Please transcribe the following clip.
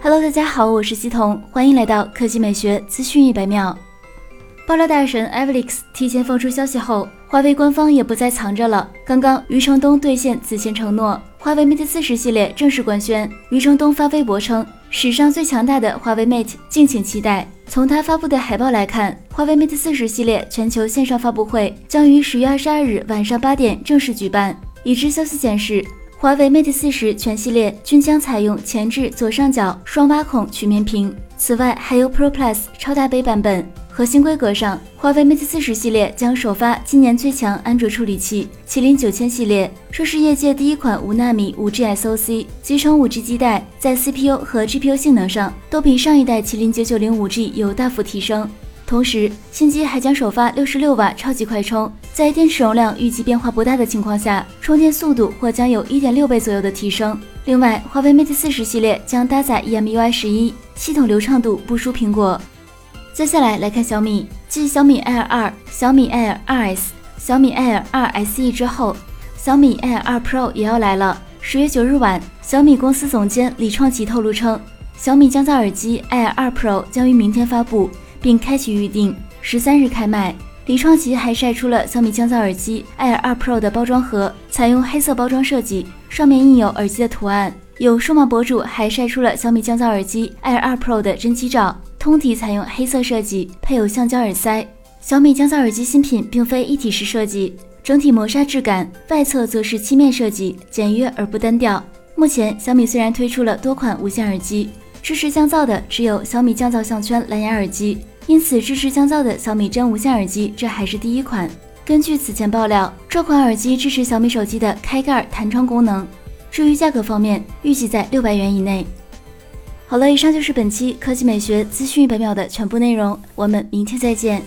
Hello，大家好，我是西彤，欢迎来到科技美学资讯一百秒。爆料大神 Alex 提前放出消息后，华为官方也不再藏着了。刚刚余承东兑现此前承诺，华为 Mate 四十系列正式官宣。余承东发微博称：“史上最强大的华为 Mate，敬请期待。”从他发布的海报来看，华为 Mate 四十系列全球线上发布会将于十月二十二日晚上八点正式举办。已知消息显示。华为 Mate 四十全系列均将采用前置左上角双挖孔曲面屏，此外还有 Pro Plus 超大杯版本。核心规格上，华为 Mate 四十系列将首发今年最强安卓处理器麒麟九千系列，这是业界第一款无纳米五 G SoC，集成五 G 基带，在 CPU 和 GPU 性能上都比上一代麒麟九九零五 G 有大幅提升。同时，新机还将首发六十六瓦超级快充，在电池容量预计变化不大的情况下，充电速度或将有一点六倍左右的提升。另外，华为 Mate 四十系列将搭载 EMUI 十一，系统流畅度不输苹果。接下来来看小米，继小米 Air 二、小米 Air 2S、小米 Air 2 SE 之后，小米 Air 2 Pro 也要来了。十月九日晚，小米公司总监李创奇透露称，小米降噪耳机 Air 2 Pro 将于明天发布。并开启预定，十三日开卖。李创奇还晒出了小米降噪耳机 Air 2 Pro 的包装盒，采用黑色包装设计，上面印有耳机的图案。有数码博主还晒出了小米降噪耳机 Air 2 Pro 的真机照，通体采用黑色设计，配有橡胶耳塞。小米降噪耳机新品并非一体式设计，整体磨砂质感，外侧则是漆面设计，简约而不单调。目前，小米虽然推出了多款无线耳机，支持降噪的只有小米降噪项圈蓝牙耳机。因此，支持降噪的小米真无线耳机，这还是第一款。根据此前爆料，这款耳机支持小米手机的开盖弹窗功能。至于价格方面，预计在六百元以内。好了，以上就是本期科技美学资讯一百秒的全部内容，我们明天再见。